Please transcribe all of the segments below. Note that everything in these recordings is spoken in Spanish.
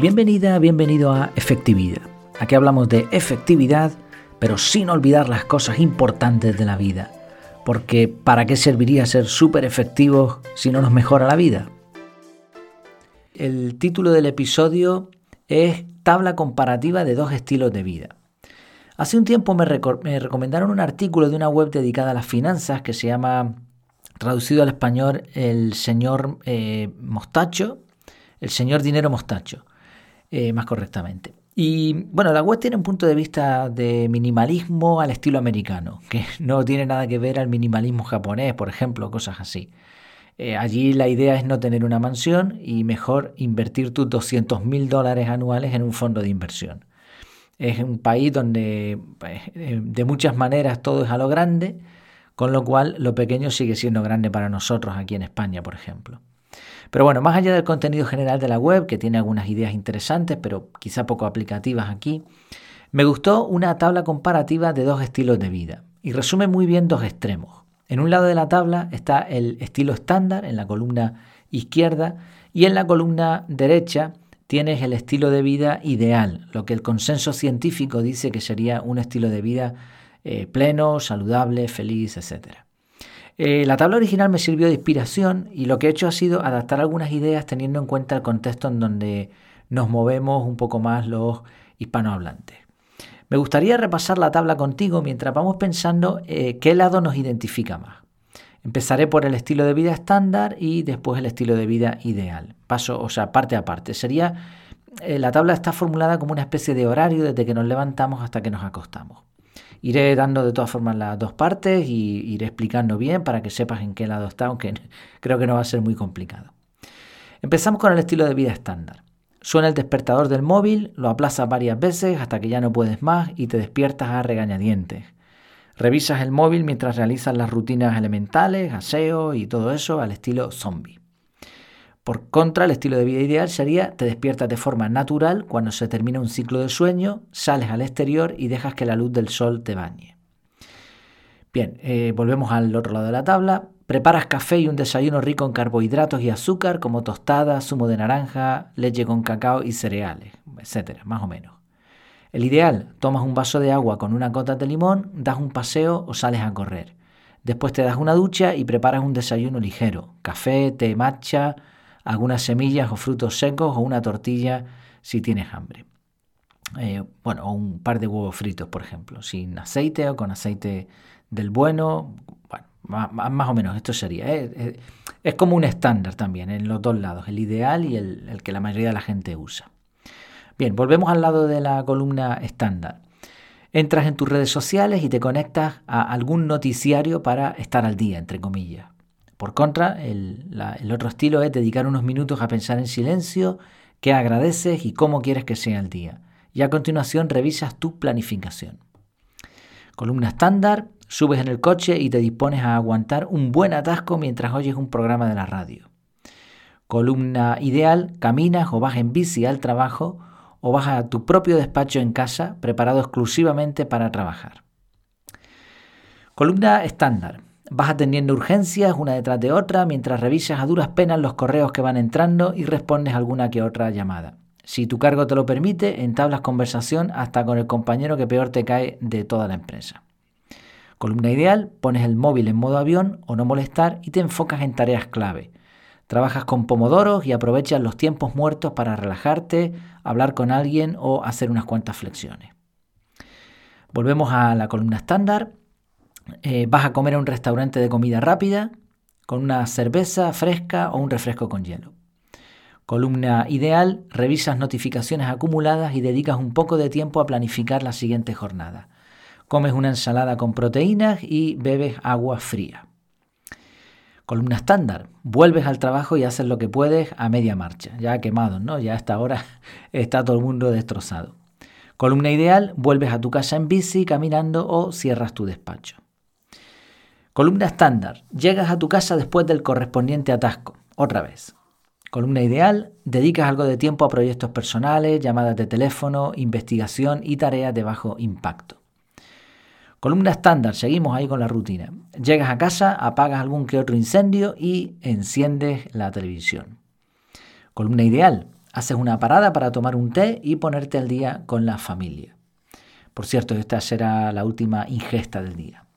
Bienvenida, bienvenido a Efectividad. Aquí hablamos de efectividad, pero sin olvidar las cosas importantes de la vida. Porque ¿para qué serviría ser súper efectivos si no nos mejora la vida? El título del episodio es Tabla comparativa de dos estilos de vida. Hace un tiempo me, recomendaron un artículo de una web dedicada a las finanzas que se llama, traducido al español, El señor eh, Mostacho, El señor Dinero Mostacho. Eh, más correctamente. Y bueno, la web tiene un punto de vista de minimalismo al estilo americano, que no tiene nada que ver al minimalismo japonés, por ejemplo, cosas así. Eh, allí la idea es no tener una mansión y mejor invertir tus 200 mil dólares anuales en un fondo de inversión. Es un país donde pues, eh, de muchas maneras todo es a lo grande, con lo cual lo pequeño sigue siendo grande para nosotros aquí en España, por ejemplo. Pero bueno, más allá del contenido general de la web, que tiene algunas ideas interesantes, pero quizá poco aplicativas aquí, me gustó una tabla comparativa de dos estilos de vida y resume muy bien dos extremos. En un lado de la tabla está el estilo estándar en la columna izquierda y en la columna derecha tienes el estilo de vida ideal, lo que el consenso científico dice que sería un estilo de vida eh, pleno, saludable, feliz, etcétera. Eh, la tabla original me sirvió de inspiración y lo que he hecho ha sido adaptar algunas ideas teniendo en cuenta el contexto en donde nos movemos un poco más los hispanohablantes. Me gustaría repasar la tabla contigo mientras vamos pensando eh, qué lado nos identifica más. Empezaré por el estilo de vida estándar y después el estilo de vida ideal. Paso, o sea, parte a parte. Sería, eh, la tabla está formulada como una especie de horario desde que nos levantamos hasta que nos acostamos. Iré dando de todas formas las dos partes y iré explicando bien para que sepas en qué lado está, aunque creo que no va a ser muy complicado. Empezamos con el estilo de vida estándar. Suena el despertador del móvil, lo aplazas varias veces hasta que ya no puedes más y te despiertas a regañadientes. Revisas el móvil mientras realizas las rutinas elementales, aseo y todo eso al estilo zombie. Por contra, el estilo de vida ideal sería te despiertas de forma natural cuando se termina un ciclo de sueño, sales al exterior y dejas que la luz del sol te bañe. Bien, eh, volvemos al otro lado de la tabla. Preparas café y un desayuno rico en carbohidratos y azúcar como tostadas, zumo de naranja, leche con cacao y cereales, etcétera, más o menos. El ideal, tomas un vaso de agua con una gota de limón, das un paseo o sales a correr. Después te das una ducha y preparas un desayuno ligero, café, té, matcha, algunas semillas o frutos secos o una tortilla si tienes hambre. Eh, bueno, o un par de huevos fritos, por ejemplo, sin aceite o con aceite del bueno. Bueno, más, o menos esto sería. ¿eh? Es como un estándar también en los dos lados, el ideal y el, el que la mayoría de la gente usa. Bien, volvemos al lado de la columna estándar. Entras en tus redes sociales y te conectas a algún noticiario para estar al día, entre comillas. Por contra, el, otro estilo es dedicar unos minutos a pensar en silencio, qué agradeces y cómo quieres que sea el día. Y a continuación revisas tu planificación. Columna estándar, subes en el coche y te dispones a aguantar un buen atasco mientras oyes un programa de la radio. Columna ideal, caminas o vas en bici al trabajo o vas a tu propio despacho en casa preparado exclusivamente para trabajar. Columna estándar, Vas atendiendo urgencias una detrás de otra mientras revisas a duras penas los correos que van entrando y respondes alguna que otra llamada. Si tu cargo te lo permite, entablas conversación hasta con el compañero que peor te cae de toda la empresa. Columna ideal, pones el móvil en modo avión o no molestar y te enfocas en tareas clave. Trabajas con pomodoros y aprovechas los tiempos muertos para relajarte, hablar con alguien o hacer unas cuantas flexiones. Volvemos a la columna estándar eh, vas a comer a un restaurante de comida rápida con una cerveza fresca o un refresco con hielo. Columna ideal, revisas notificaciones acumuladas y dedicas un poco de tiempo a planificar la siguiente jornada. Comes una ensalada con proteínas y bebes agua fría. Columna estándar, vuelves al trabajo y haces lo que puedes a media marcha, ya quemado, ¿no? Ya a esta hora está todo el mundo destrozado. Columna ideal, vuelves a tu casa en bici, caminando o cierras tu despacho. Columna estándar. Llegas a tu casa después del correspondiente atasco. Otra vez. Columna ideal. Dedicas algo de tiempo a proyectos personales, llamadas de teléfono, investigación y tareas de bajo impacto. Columna estándar. Seguimos ahí con la rutina. Llegas a casa, apagas algún que otro incendio y enciendes la televisión. Columna ideal. haces una parada para tomar un té y ponerte al día con la familia. Por cierto, esta será la última ingesta del día.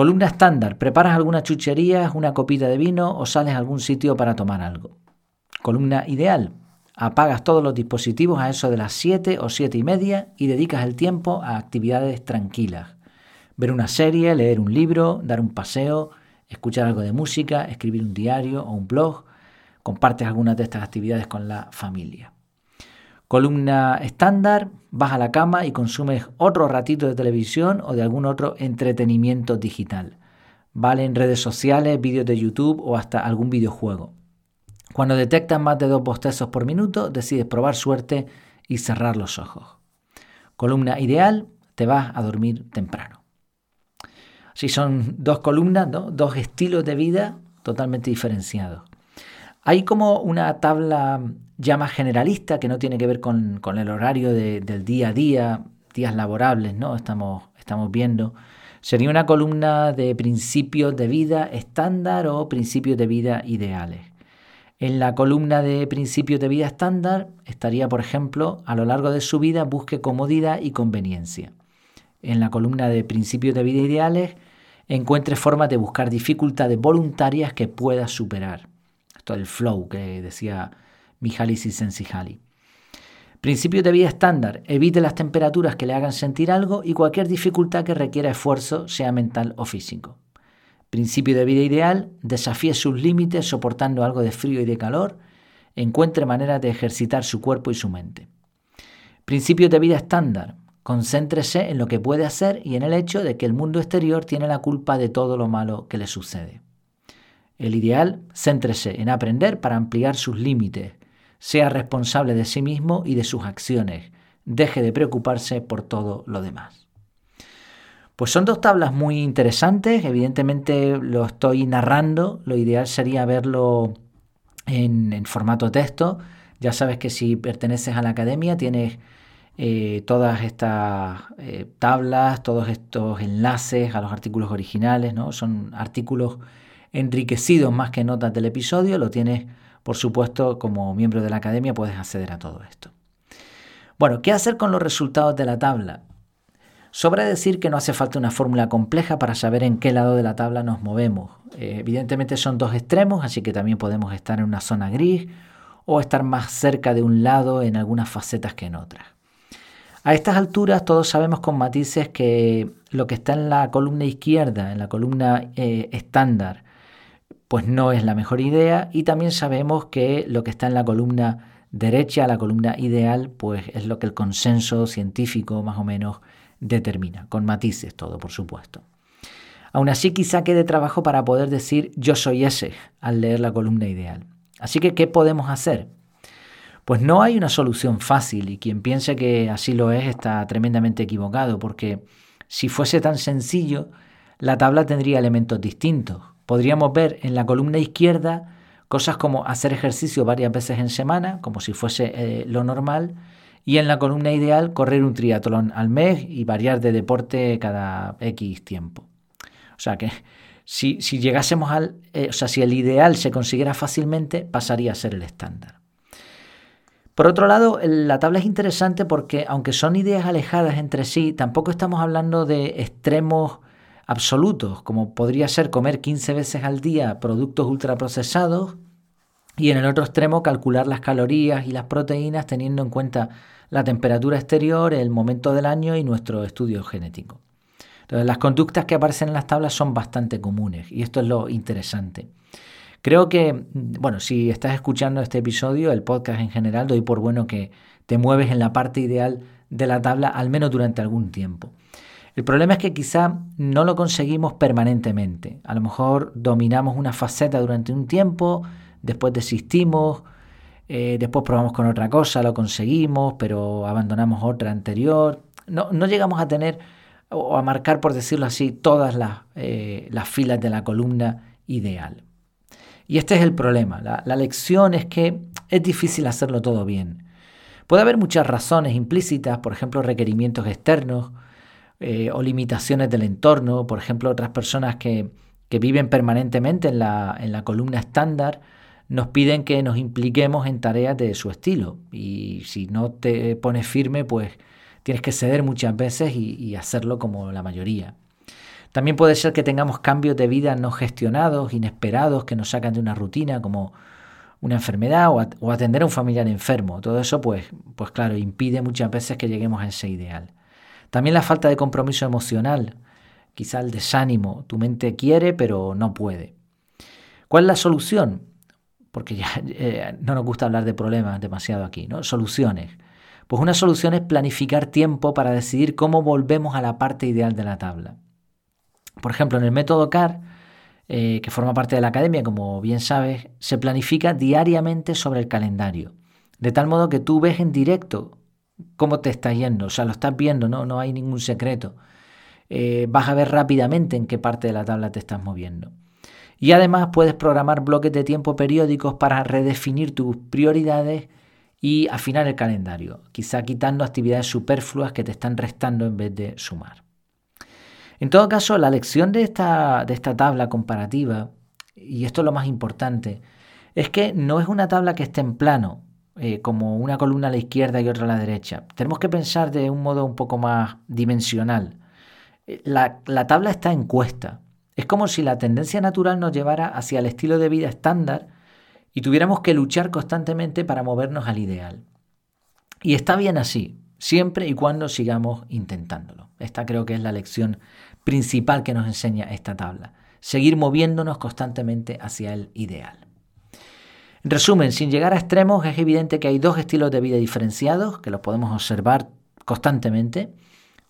Columna estándar, preparas alguna chuchería, una copita de vino o sales a algún sitio para tomar algo. Columna ideal, apagas todos los dispositivos a eso de las 7 o 7 y media y dedicas el tiempo a actividades tranquilas. Ver una serie, leer un libro, dar un paseo, escuchar algo de música, escribir un diario o un blog. Compartes algunas de estas actividades con la familia. Columna estándar, vas a la cama y consumes otro ratito de televisión o de algún otro entretenimiento digital. Vale en redes sociales, vídeos de YouTube o hasta algún videojuego. Cuando detectas más de dos bostezos por minuto, decides probar suerte y cerrar los ojos. Columna ideal, te vas a dormir temprano. Si son dos columnas, dos estilos de vida totalmente diferenciados. Hay como una tabla ya más generalista que no tiene que ver con, el horario del día a día, días laborables, ¿no? Estamos, estamos viendo. Sería una columna de principios de vida estándar o principios de vida ideales. En la columna de principios de vida estándar estaría, por ejemplo, a lo largo de su vida busque comodidad y conveniencia. En la columna de principios de vida ideales, encuentre formas de buscar dificultades voluntarias que pueda superar. Esto es el flow que decía Mihaly Csikszentmihalyi. Principios de vida estándar. Evite las temperaturas que le hagan sentir algo y cualquier dificultad que requiera esfuerzo, sea mental o físico. Principio de vida ideal. Desafíe sus límites soportando algo de frío y de calor. Encuentre maneras de ejercitar su cuerpo y su mente. Principio de vida estándar. Concéntrese en lo que puede hacer y en el hecho de que el mundo exterior tiene la culpa de todo lo malo que le sucede. El ideal, céntrese en aprender para ampliar sus límites, sea responsable de sí mismo y de sus acciones, deje de preocuparse por todo lo demás. Pues son dos tablas muy interesantes, evidentemente lo estoy narrando, lo ideal sería verlo en, formato texto. Ya sabes que si perteneces a la academia tienes eh, todas estas eh, tablas, todos estos enlaces a los artículos originales, ¿no? Son artículos enriquecidos más que notas del episodio, lo tienes, por supuesto, como miembro de la academia puedes acceder a todo esto. Bueno, ¿qué hacer con los resultados de la tabla? Sobra decir que no hace falta una fórmula compleja para saber en qué lado de la tabla nos movemos. Eh, evidentemente son dos extremos, así que también podemos estar en una zona gris o estar más cerca de un lado en algunas facetas que en otras. A estas alturas todos sabemos con matices que lo que está en la columna izquierda, en la columna eh, estándar, pues no es la mejor idea y también sabemos que lo que está en la columna derecha, la columna ideal, pues es lo que el consenso científico más o menos determina, con matices todo, por supuesto. Aún así quizá quede trabajo para poder decir yo soy ese al leer la columna ideal. Así que, ¿qué podemos hacer? Pues no hay una solución fácil y quien piense que así lo es está tremendamente equivocado porque si fuese tan sencillo, la tabla tendría elementos distintos podríamos ver en la columna izquierda cosas como hacer ejercicio varias veces en semana, como si fuese eh, lo normal, y en la columna ideal correr un triatlón al mes y variar de deporte cada X tiempo. O sea que si, llegásemos al, eh, o sea, si el ideal se consiguiera fácilmente, pasaría a ser el estándar. Por otro lado, la tabla es interesante porque aunque son ideas alejadas entre sí, tampoco estamos hablando de extremos absolutos, como podría ser comer 15 veces al día productos ultraprocesados y en el otro extremo calcular las calorías y las proteínas teniendo en cuenta la temperatura exterior, el momento del año y nuestro estudio genético. Entonces, las conductas que aparecen en las tablas son bastante comunes y esto es lo interesante. Creo que, bueno, si estás escuchando este episodio, el podcast en general, doy por bueno que te mueves en la parte ideal de la tabla al menos durante algún tiempo. El problema es que quizá no lo conseguimos permanentemente. A lo mejor dominamos una faceta durante un tiempo, después desistimos, eh, después probamos con otra cosa, lo conseguimos, pero abandonamos otra anterior. No, llegamos a tener o a marcar, por decirlo así, todas las, eh, las filas de la columna ideal. Y este es el problema. La lección es que es difícil hacerlo todo bien. Puede haber muchas razones implícitas, por ejemplo, requerimientos externos, eh, o limitaciones del entorno, por ejemplo, otras personas que, viven permanentemente en la, columna estándar, nos piden que nos impliquemos en tareas de su estilo. Y si no te pones firme, pues tienes que ceder muchas veces y, hacerlo como la mayoría. También puede ser que tengamos cambios de vida no gestionados, inesperados, que nos sacan de una rutina, como una enfermedad o, atender a un familiar enfermo. Todo eso, pues, pues claro, impide muchas veces que lleguemos a ese ideal. También la falta de compromiso emocional, quizá el desánimo. Tu mente quiere, pero no puede. ¿Cuál es la solución? Porque ya eh, no nos gusta hablar de problemas demasiado aquí, ¿no? Soluciones. Pues una solución es planificar tiempo para decidir cómo volvemos a la parte ideal de la tabla. Por ejemplo, en el método CAR, eh, que forma parte de la academia, como bien sabes, se planifica diariamente sobre el calendario. De tal modo que tú ves en directo cómo te está yendo, o sea, lo estás viendo, no, no hay ningún secreto. Eh, vas a ver rápidamente en qué parte de la tabla te estás moviendo. Y además puedes programar bloques de tiempo periódicos para redefinir tus prioridades y afinar el calendario, quizá quitando actividades superfluas que te están restando en vez de sumar. En todo caso, la lección de esta, de esta tabla comparativa, y esto es lo más importante, es que no es una tabla que esté en plano, eh, como una columna a la izquierda y otra a la derecha. Tenemos que pensar de un modo un poco más dimensional. Eh, la, la tabla está en cuesta. Es como si la tendencia natural nos llevara hacia el estilo de vida estándar y tuviéramos que luchar constantemente para movernos al ideal. Y está bien así, siempre y cuando sigamos intentándolo. Esta creo que es la lección principal que nos enseña esta tabla. Seguir moviéndonos constantemente hacia el ideal. En resumen, sin llegar a extremos, es evidente que hay dos estilos de vida diferenciados que los podemos observar constantemente.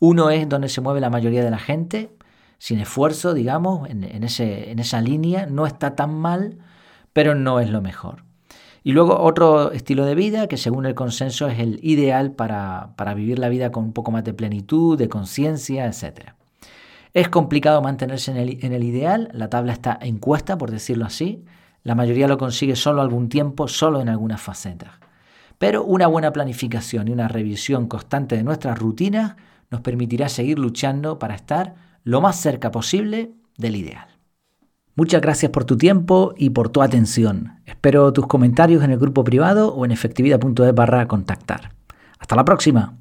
Uno es donde se mueve la mayoría de la gente, sin esfuerzo, digamos, en, esa línea. No está tan mal, pero no es lo mejor. Y luego otro estilo de vida que según el consenso es el ideal para, vivir la vida con un poco más de plenitud, de conciencia, etc. Es complicado mantenerse en el, en el, ideal, la tabla está en cuesta, por decirlo así. La mayoría lo consigue solo algún tiempo, solo en algunas facetas. Pero una buena planificación y una revisión constante de nuestras rutinas nos permitirá seguir luchando para estar lo más cerca posible del ideal. Muchas gracias por tu tiempo y por tu atención. Espero tus comentarios en el grupo privado o en efectividad.es barra contactar. Hasta la próxima.